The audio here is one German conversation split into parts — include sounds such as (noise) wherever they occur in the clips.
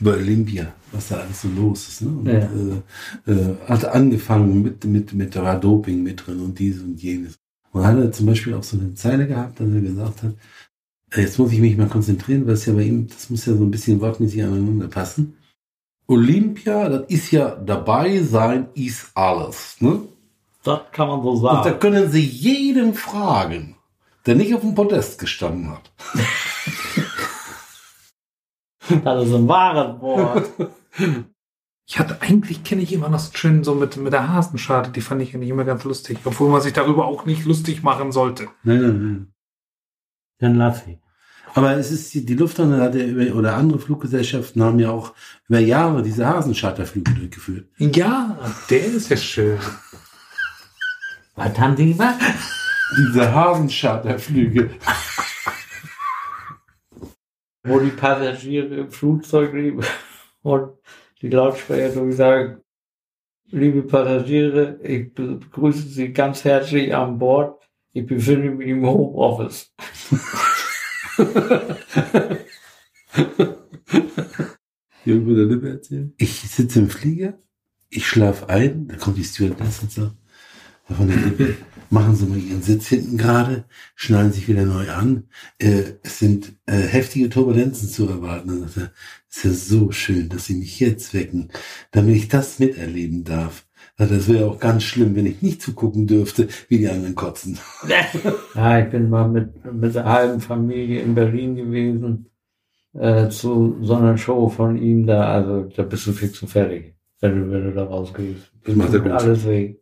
über Olympia, was da alles so los ist. Ne? Und, Ja. äh, äh, hat angefangen mit, mit, mit Doping mit drin und dies und jenes. Und hat er zum Beispiel auch so eine Zeile gehabt, dass er gesagt hat, äh, jetzt muss ich mich mal konzentrieren, weil es ja bei ihm, das muss ja so ein bisschen wortmäßig aneinander passen. Olympia, das ist ja dabei sein, ist alles. Ne? Das kann man so Und da sagen. können Sie jeden fragen, der nicht auf dem Podest gestanden hat. (laughs) (laughs) Das ist ein wahres Wort. Ich hatte eigentlich kenne ich immer noch so schön so mit, mit der Hasenscharte, die fand ich eigentlich immer ganz lustig, obwohl man sich darüber auch nicht lustig machen sollte. Nein, nein, nein. Dann lass ich. Aber es ist, die die Lufthansa hat ja über, oder andere Fluggesellschaften haben ja auch über Jahre diese Hasencharterflüge durchgeführt. Ja, der ist ja schön. Was haben die gemacht? Diese Hasencharterflüge. Wo die Passagiere im Flugzeug liegen (laughs) und die Lautsprecher sagen, liebe Passagiere, ich begrüße Sie ganz herzlich an Bord. Ich befinde mich im Homeoffice. (laughs) Irgendwo der Lippe erzählen. Ich sitze im Flieger, ich schlafe ein, da kommt die Stewardess und sagt, von der Lippe, machen Sie mal Ihren Sitz hinten gerade, schnallen sich wieder neu an. Äh, es sind äh, heftige Turbulenzen zu erwarten. Und sagt er, es ist ja so schön, dass Sie mich jetzt wecken, damit ich das miterleben darf. Sagt er, Das wäre auch ganz schlimm, wenn ich nicht zugucken dürfte, wie die anderen kotzen. (laughs) Ja, ich bin mal mit, mit der halben Familie in Berlin gewesen, äh, zu so einer Show von ihm da, also da bist du fix und fertig, wenn du, wenn du da rausgehst. Das macht er gut. Alles weh.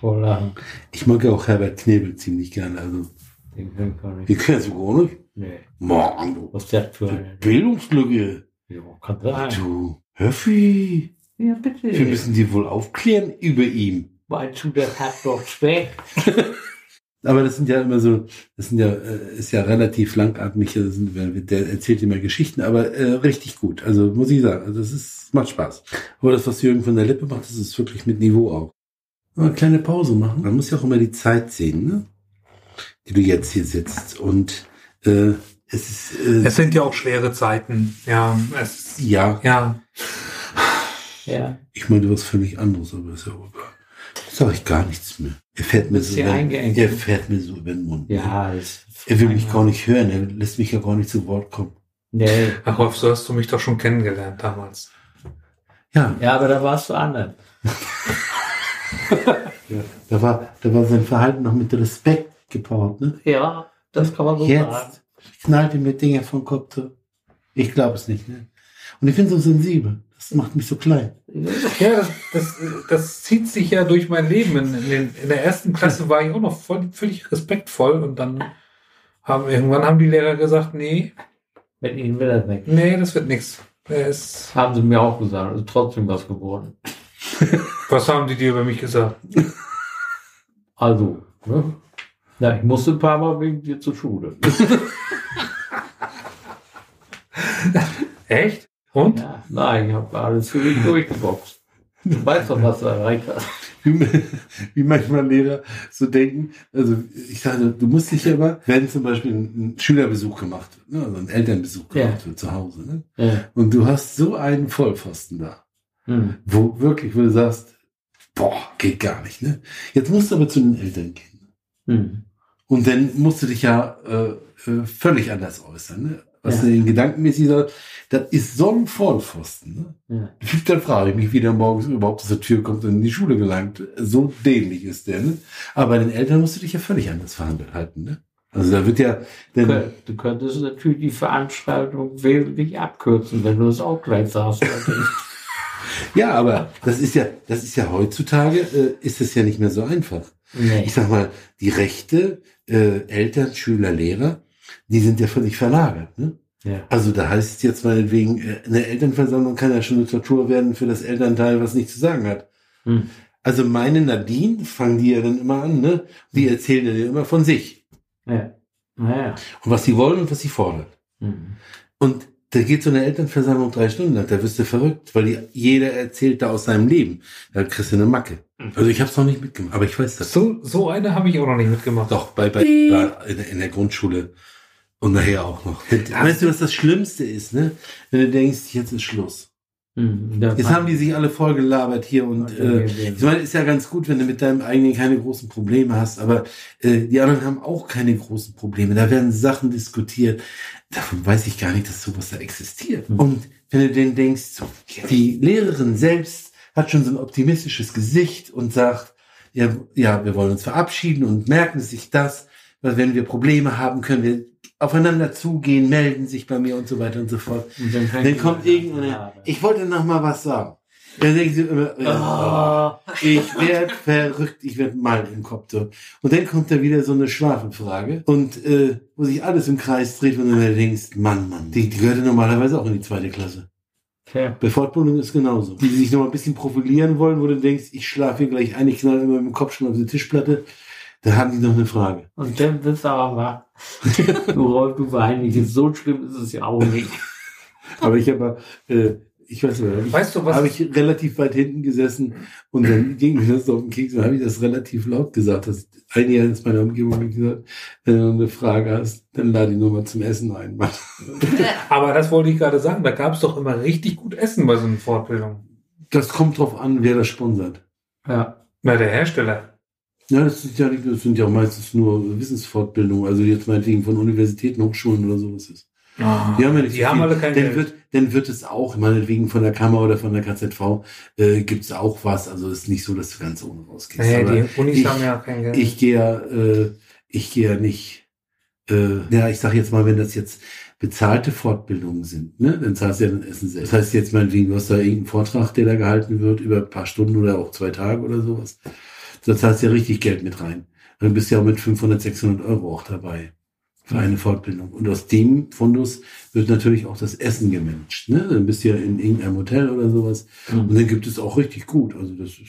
Vor Lachen. Ich mag ja auch Herbert Knebel ziemlich gerne. Also, Den kann ich gar nicht. ihr kennt du gar nicht. Nee. Mann, du. Was ist das für eine? Bildungslücke. Ja, kann sein. Du, Höffi. Ja, Wir bitte. müssen die wohl aufklären über ihm. Meinst du, das hat doch Speck? Aber das sind ja immer so, das sind ja, äh, ist ja relativ langatmig. Sind, der erzählt immer Geschichten, aber äh, richtig gut. Also muss ich sagen, also das ist, macht Spaß. Aber das, was Jürgen von der Lippe macht, das ist wirklich mit Niveau auch. Mal eine kleine Pause machen. Man muss ja auch immer die Zeit sehen, ne? Die du jetzt hier sitzt. Und äh, es ist äh, Es sind ja auch schwere Zeiten. Ja, es, ja, ja. Ja. ich meine was völlig anderes, aber ist ja auch egal. Sag ich gar nichts mehr. Er fährt mir so, über, eingeengt. er fährt mir so über den Mund. Ja, das Er will mich gar nicht hören, er lässt mich ja gar nicht zu Wort kommen. Nee. Ach, Rolf, so hast du mich doch schon kennengelernt damals. Ja, Ja, aber da warst du anders. (laughs) (laughs) da war, da war sein Verhalten noch mit Respekt gepaart, ne? Ja, das kann man so sagen. Jetzt knallt er mir Dinge vom Kopf zu. Ich glaube es nicht, ne? Und ich bin so sensibel. Das macht mich so klein. (laughs) Ja, das, das, das zieht sich ja durch mein Leben. In, in, den, in der ersten Klasse war ich auch noch voll, völlig respektvoll und dann haben irgendwann haben die Lehrer gesagt, nee, Mit ihnen will er weg. nee, das wird nichts. Das haben sie mir auch gesagt. Ist trotzdem was geworden. (laughs) was haben die dir über mich gesagt? (laughs) Also, ne? Ja, ich musste ein paar Mal wegen dir zur Schule. (laughs) Echt? Und? Ja, nein, ich habe alles für dich durchgeboxt. Du weißt doch, was du erreicht hast. Wie, wie manchmal Lehrer so denken. Also ich sage, du musst dich aber, wenn zum Beispiel ein Schülerbesuch gemacht wird, ne, also ein Elternbesuch Ja. gemacht wird zu Hause, ne? Ja. Und du hast so einen Vollpfosten da, Hm. wo wirklich, wo du sagst, boah, geht gar nicht, ne? Jetzt musst du aber zu den Eltern gehen. Hm. Und dann musst du dich ja äh, äh, völlig anders äußern, ne? Was Ja. du den gedankenmäßig sagst, das ist so ein Vollpfosten, ne? Ja. Dann frage ich mich, wie der morgens überhaupt aus der Tür kommt und in die Schule gelangt. So dämlich ist der, ne? Aber bei den Eltern musst du dich ja völlig anders verhalten, ne? Also da wird ja, denn, Du könntest natürlich die Veranstaltung wesentlich abkürzen, wenn du es auch gleich sagst. (laughs) ja, aber das ist ja, das ist ja heutzutage, äh, ist es ja nicht mehr so einfach. nee. Ich sag mal, die Rechte, äh, Eltern, Schüler, Lehrer, die sind ja völlig verlagert, ne? Ja. Also da heißt es jetzt meinetwegen, äh, eine Elternversammlung kann ja schon eine Tortur werden für das Elternteil, was nichts zu sagen hat. Hm. Also meine Nadine, fangen die ja dann immer an, ne? Die erzählen ja immer von sich. Ja. Naja. Und was sie wollen und was sie fordern. Mhm. Und da geht so eine Elternversammlung drei Stunden lang, da wirst du verrückt, weil die, jeder erzählt da aus seinem Leben. Da kriegst du eine Macke. Also ich habe es noch nicht mitgemacht, aber ich weiß das. So, so eine habe ich auch noch nicht mitgemacht. Doch, bei, bei in, der- in der Grundschule und nachher auch noch. Weißt du, was das Schlimmste ist, ne? Wenn du denkst, jetzt ist Schluss. Mhm. Jetzt haben die sich alle voll gelabert hier und äh, ich meine, ist ja ganz gut, wenn du mit deinem eigenen keine großen Probleme hast, aber äh, die anderen haben auch keine großen Probleme. Da werden Sachen diskutiert. Davon weiß ich gar nicht, dass sowas da existiert. Hm. Und wenn du denn denkst, die Lehrerin selbst hat schon so ein optimistisches Gesicht und sagt, ja, ja, wir wollen uns verabschieden und merken sich das, weil wenn wir Probleme haben, können wir aufeinander zugehen, melden sich bei mir und so weiter und so fort. Und dann, Dann kommt irgendeiner, ich wollte noch mal was sagen. Dann denken sie immer, ja, Oh. ich werde verrückt, ich werde mal im Kopf. So. Und dann kommt da wieder so eine Schwafelfrage und äh, wo sich alles im Kreis dreht und du denkst, Mann, Mann, die, die gehört ja normalerweise auch in die zweite Klasse. Okay. Bei Fortbildung ist genauso. Die, die sich noch mal ein bisschen profilieren wollen, wo du denkst, ich schlafe hier gleich ein, ich knall immer mit dem Kopf schon auf die Tischplatte, da haben die noch eine Frage. Und dann bist (laughs) du aber wach. du Rolf, du weinst. So schlimm ist es ja auch nicht. (laughs) Aber ich habe, äh, ich weiß nicht, Weißt du, was habe ich relativ weit hinten gesessen und dann (laughs) ging mir das auf den Keks und habe ich das relativ laut gesagt. Das einige in meiner Umgebung gesagt, wenn du eine Frage hast, dann lade ich nur mal zum Essen ein. (laughs) Aber das wollte ich gerade sagen. Da gab es doch immer richtig gut Essen bei so einer Fortbildung. Das kommt drauf an, wer das sponsert. Ja. Na, der Hersteller. Ja, das sind ja, das sind ja auch meistens nur Wissensfortbildungen, also jetzt meinetwegen von Universitäten, Hochschulen oder sowas ist. Die haben, ja nicht die so haben alle kein dann Geld. Wird, dann wird es auch, meinetwegen von der Kammer oder von der KZV, äh, gibt es auch was. Also es ist nicht so, dass du ganz ohne rausgehst. Aber die Unis ich- haben ja kein Geld. ich gehe ja, äh, ich gehe ja nicht, äh, ja, ich sage jetzt mal, wenn das jetzt bezahlte Fortbildungen sind, ne, dann zahlst du ja das Essen selbst. Das heißt jetzt meinetwegen, du hast da irgendeinen Vortrag, der da gehalten wird, über ein paar Stunden oder auch zwei Tage oder sowas. Da zahlst du ja richtig Geld mit rein. Dann bist du ja auch mit 500, 600 Euro auch dabei für eine Fortbildung. Und aus dem Fundus wird natürlich auch das Essen gemanagt. Ne? Dann bist du ja in irgendeinem Hotel oder sowas. Und dann gibt es auch richtig gut. Also das ist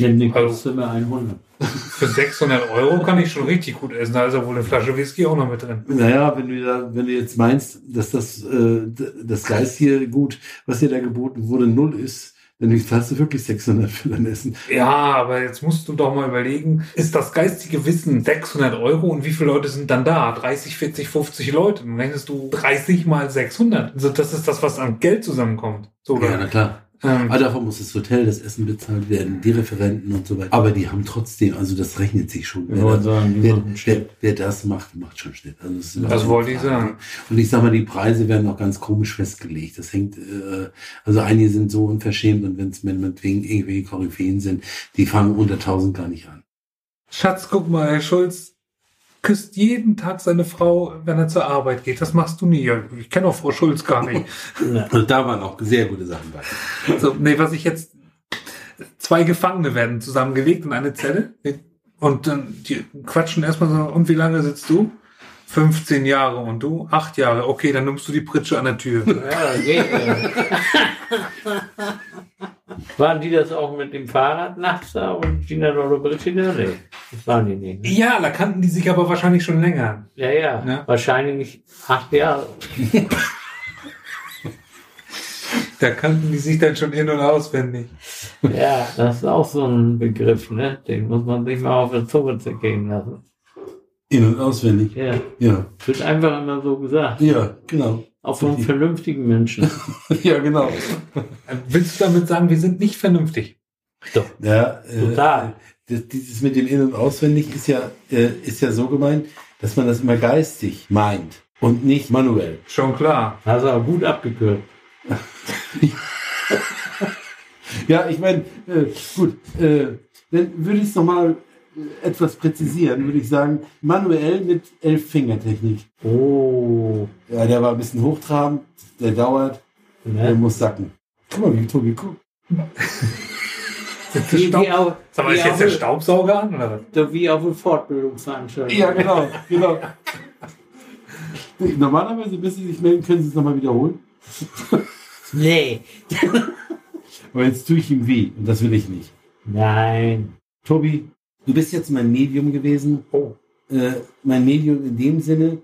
Nimm den Also- Zimmer 100. Für 600 Euro kann ich schon richtig gut essen. Da ist ja wohl eine Flasche Whisky auch noch mit drin. Naja, wenn du da, wenn du jetzt meinst, dass das, äh, das geistige Gut, was dir da geboten wurde, null ist, dann zahlst du wirklich 600 für dein Essen. Ja, aber jetzt musst du doch mal überlegen, ist das geistige Wissen 600 Euro und wie viele Leute sind dann da? 30, 40, 50 Leute. Dann rechnest du 30 mal 600. Also das ist das, was an Geld zusammenkommt. So, Ja, na klar. Ähm, Aber davon muss das Hotel, das Essen bezahlt werden, die Referenten und so weiter. Aber die haben trotzdem, also das rechnet sich schon. Wer, das, sagen, wer, wer, wer das macht, macht schon Schnitt. Also das, Das wollte ich sagen. Und ich sag mal, die Preise werden auch ganz komisch festgelegt. Das hängt, äh, also einige sind so unverschämt und wenn es meinetwegen irgendwelche Koryphäen sind, die fangen unter 1000 gar nicht an. Schatz, guck mal, Herr Schulz küsst jeden Tag seine Frau, wenn er zur Arbeit geht. Das machst du nie. Ich kenne auch Frau Schulz gar nicht. Und da waren auch sehr gute Sachen bei. So, nee, was ich jetzt. Zwei Gefangene werden zusammengelegt in eine Zelle. Und dann die quatschen erstmal so, und wie lange sitzt du? 15 Jahre und du? 8 Jahre. Okay, dann nimmst du die Pritsche an der Tür. (laughs) Ja, geht. (laughs) ja. Waren die das auch mit dem Fahrrad nachts da und Gina Lollobrigida? Nee, das waren die nicht. Ne? ja, da kannten die sich aber wahrscheinlich schon länger. Ja, ja, Ja. wahrscheinlich acht Jahre. (laughs) Da kannten die sich dann schon in- und auswendig. Ja, das ist auch so ein Begriff, ne? Den muss man sich mal auf der Zunge zergehen lassen. In- und auswendig. Ja, Ja. wird einfach immer so gesagt. Ja, genau. Auch von vernünftigen Menschen. (laughs) Ja, genau. Äh, Willst du damit sagen, wir sind nicht vernünftig? Doch. Ja, äh, Total. das, dieses mit dem In- und Auswendig ist ja, äh, ist ja so gemeint, dass man das immer geistig meint und nicht manuell. Schon klar. Hast du auch gut abgekürzt. (laughs) Ja, ich meine, äh, gut, äh, dann würde ich es nochmal etwas präzisieren, würde ich sagen, manuell mit Elf-Finger-Technik. Oh. Ja, der war ein bisschen hochtrabend, der dauert, der Ne? muss sacken. Guck mal, wie Tobi guckt. Der Wie, Staub- wie, Sag mal, wie, ist jetzt der Staubsauger an, oder so wie auf eine Fortbildungsveranstaltung. Ja, genau, genau. Normalerweise, bis Sie sich melden, können Sie es nochmal wiederholen. Nee. Aber jetzt tue ich ihm weh und das will ich nicht. Nein. Tobi, du bist jetzt mein Medium gewesen. Oh. Äh, mein Medium in dem Sinne,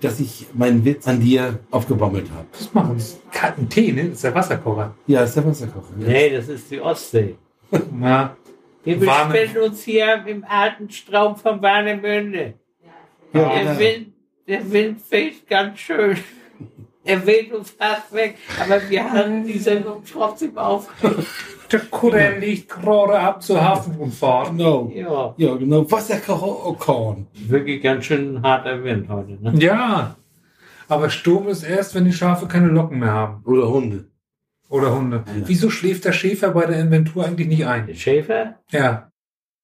dass ich meinen Witz an dir aufgebaumelt habe. Was machen Sie? Kalten Tee, ne? Das ist der Wasserkocher. Ja, ist der Wasserkocher. Ja. Nee, das ist die Ostsee. (laughs) Ja. Wir befinden uns hier im alten Strom von Warnemünde. Ja, Der genau. Wind, der Wind weht ganz schön. (laughs) Er weht uns fast weg, aber wir halten die Sendung trotzdem auf. Der Kutter liegt gerade ab zur Hafenrundfahrt. Genau. Ja, Ja, genau. Wasserkocher Okorn. wirklich ganz schön harter Wind heute. Ne? Ja. Aber Sturm ist erst, wenn die Schafe keine Locken mehr haben. Oder Hunde. Oder Hunde. Ja. Wieso schläft der Schäfer bei der Inventur eigentlich nicht ein? Der Schäfer? Ja.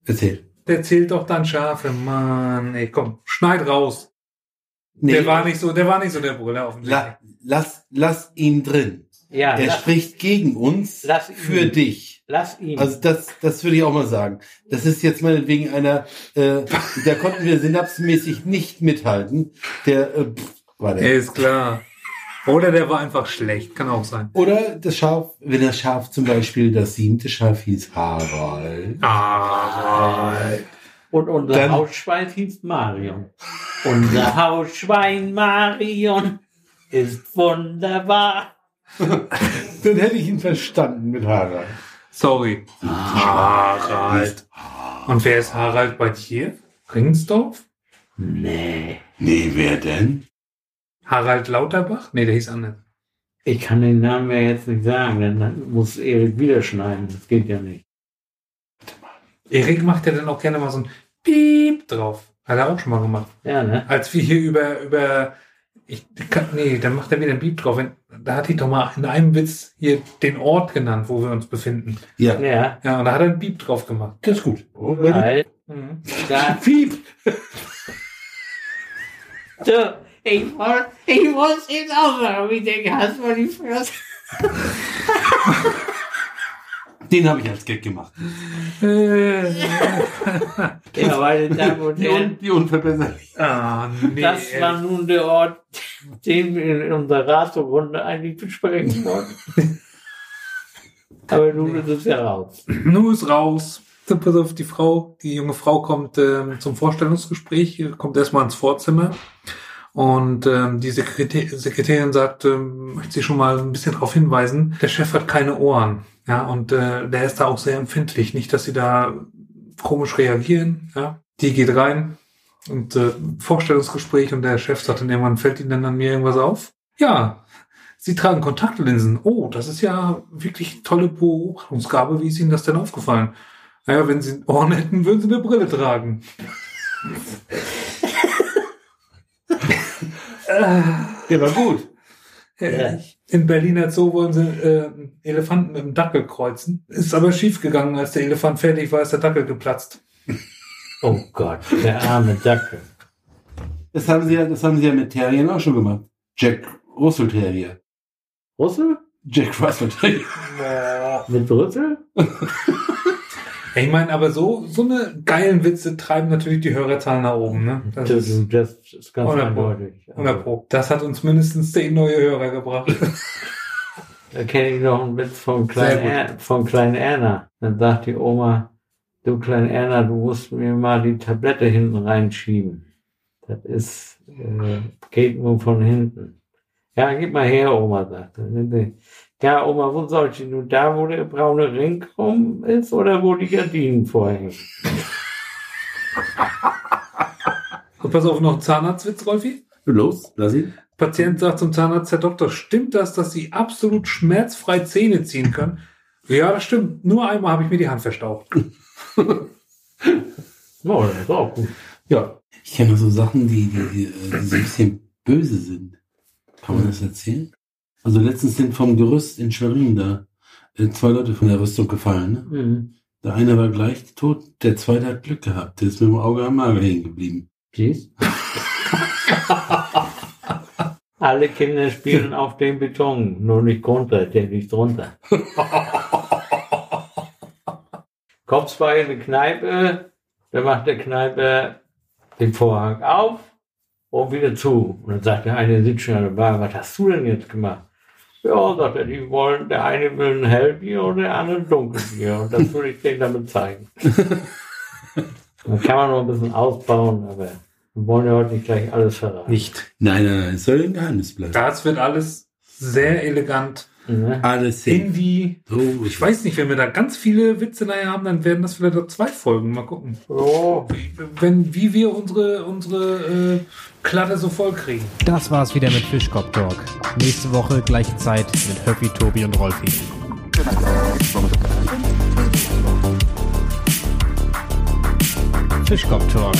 Erzähl. Der zählt doch dann Schafe. Mann, ey, komm, schneid raus. Nee, Der war nicht so, der war nicht so der Brüller offensichtlich. la, lass, lass ihn drin. Ja, Er lass, spricht gegen uns lass ihn. für dich. lass ihn. Also das, das würde ich auch mal sagen. Das ist jetzt meinetwegen einer, äh, da konnten wir synapsenmäßig nicht mithalten. Der, äh, pff, war der. Ist klar. Oder der war einfach schlecht, kann auch sein. Oder das Schaf, wenn das Schaf zum Beispiel, das siebte Schaf hieß Harald. Ah, Und unser Dann- Hausschwein hieß Marion. Unser (laughs) Hausschwein Marion ist wunderbar. (laughs) Dann hätte ich ihn verstanden mit Harald. sorry. Harald. Und wer ist Harald bei dir? Ringsdorf? Nee. Nee, wer denn? Harald Lauterbach? Nee, der hieß anders. Ich kann den Namen ja jetzt nicht sagen, denn dann muss Erik wieder schneiden. Das geht ja nicht. Erik macht ja dann auch gerne mal so ein Piep drauf. Hat er auch schon mal gemacht. Ja, ne? Als wir hier über, über, ich kann, nee, dann macht er wieder ein Piep drauf. Wenn- Da hatte ich doch mal in einem Witz hier den Ort genannt, wo wir uns befinden. Ja, Ja. Ja, und da hat er ein Piep drauf gemacht. das ist gut. Weil, Mhm. da, (laughs) Piep! so, ich wollte ich wollte es eben auch sagen. Ich denke, hast du mal die Fresse? (laughs) Den habe ich als Gag gemacht. Äh, (laughs) Ja, meine Damen und Die, Herren, un die unverbesserlich. ah, nee. das war nun der Ort, den wir in unserer Ratsrunde eigentlich besprechen wollten. Aber nun ist es ja raus. Nun ist raus. Dann pass auf, die Frau, die junge Frau kommt ähm, zum Vorstellungsgespräch, äh, kommt erstmal ins Vorzimmer. Und ähm, die Sekretär Sekretärin sagt, ähm, möchte sie schon mal ein bisschen darauf hinweisen, der Chef hat keine Ohren. Ja, und äh, der ist da auch sehr empfindlich. Nicht, dass sie da komisch reagieren. Ja, die geht rein und äh, Vorstellungsgespräch und der Chef sagt dann irgendwann, fällt Ihnen denn an mir irgendwas auf? Ja, Sie tragen Kontaktlinsen. Oh, das ist ja wirklich tolle Beobachtungsgabe. Wie ist Ihnen das denn aufgefallen? Naja, wenn Sie Ohren hätten, würden Sie eine Brille tragen. (laughs) Der war gut. Äh, In Berliner Zoo wollen sie äh, Elefanten mit dem Dackel kreuzen. Ist aber schief gegangen, als der Elefant fertig war, ist der Dackel geplatzt. (laughs) Oh Gott, der arme Dackel. Das haben sie ja, das haben sie ja mit Terriern auch schon gemacht. Jack Russell Terrier. Russell? Jack Russell Terrier. Mit Brüssel? (laughs) Ich meine, aber so, so eine geilen Witze treiben natürlich die Hörerzahlen nach oben. Ne? Das, Das ist das ist ganz 100 Pro. eindeutig. 100 Pro. Das hat uns mindestens zehn neue Hörer gebracht. (laughs) Da kenne ich noch einen Witz von Sehr Klein, gut. er, von Klein Erna. Dann sagt die Oma, du Klein Erna, du musst mir mal die Tablette hinten reinschieben. Das ist, äh, geht nur von hinten. Ja, gib mal her, Oma, sagt er. Ja, Oma, wo soll ich nun? Da, wo der braune Ring rum ist oder wo die Gardinen vorhängen? Und (laughs) pass auf, noch ein Zahnarztwitz, Rolfi. Los, lass ihn. Patient sagt zum Zahnarzt, Herr Doktor, stimmt das, dass Sie absolut schmerzfrei Zähne ziehen können? Ja, das stimmt. Nur einmal habe ich mir die Hand verstaucht. (laughs) Oh, das ist auch gut. Ja. Ich kenne so Sachen, die, die, die, äh, die so ein bisschen böse sind. Kann man das erzählen? Also letztens sind vom Gerüst in Schwerin da äh, zwei Leute von der Rüstung gefallen. Ne? Mhm. Der eine war gleich tot, der zweite hat Glück gehabt. Der ist mit dem Auge am Magen hängen geblieben. Siehst? (laughs) Alle Kinder spielen auf dem Beton, nur nicht runter, der liegt drunter. (laughs) Kommt zwar in eine Kneipe, dann macht der Kneipe den Vorhang auf und wieder zu. Und dann sagt der eine, sitzt schon an der Bar, was hast du denn jetzt gemacht? Ja, sagt er, die wollen, der eine will ein Hellbier und der andere ein Dunkelbier. Und das würde ich denen damit zeigen. (laughs) Dann kann man noch ein bisschen ausbauen, aber wir wollen ja heute nicht gleich alles verraten. Nicht. Nein, nein, nein, es soll ein Geheimnis bleiben. Das wird alles sehr elegant Ne? Alles die. So, Ich weiß nicht, wenn wir da ganz viele Witze nachher haben, dann werden das vielleicht auch zwei Folgen. Mal gucken. Ja, Wie, wenn, wie wir unsere, unsere äh, Klatte so voll kriegen. Das war's wieder mit Fischkopf Talk. Nächste Woche gleiche Zeit mit Höppi, Tobi und Rolfi. Fischkopf Talk,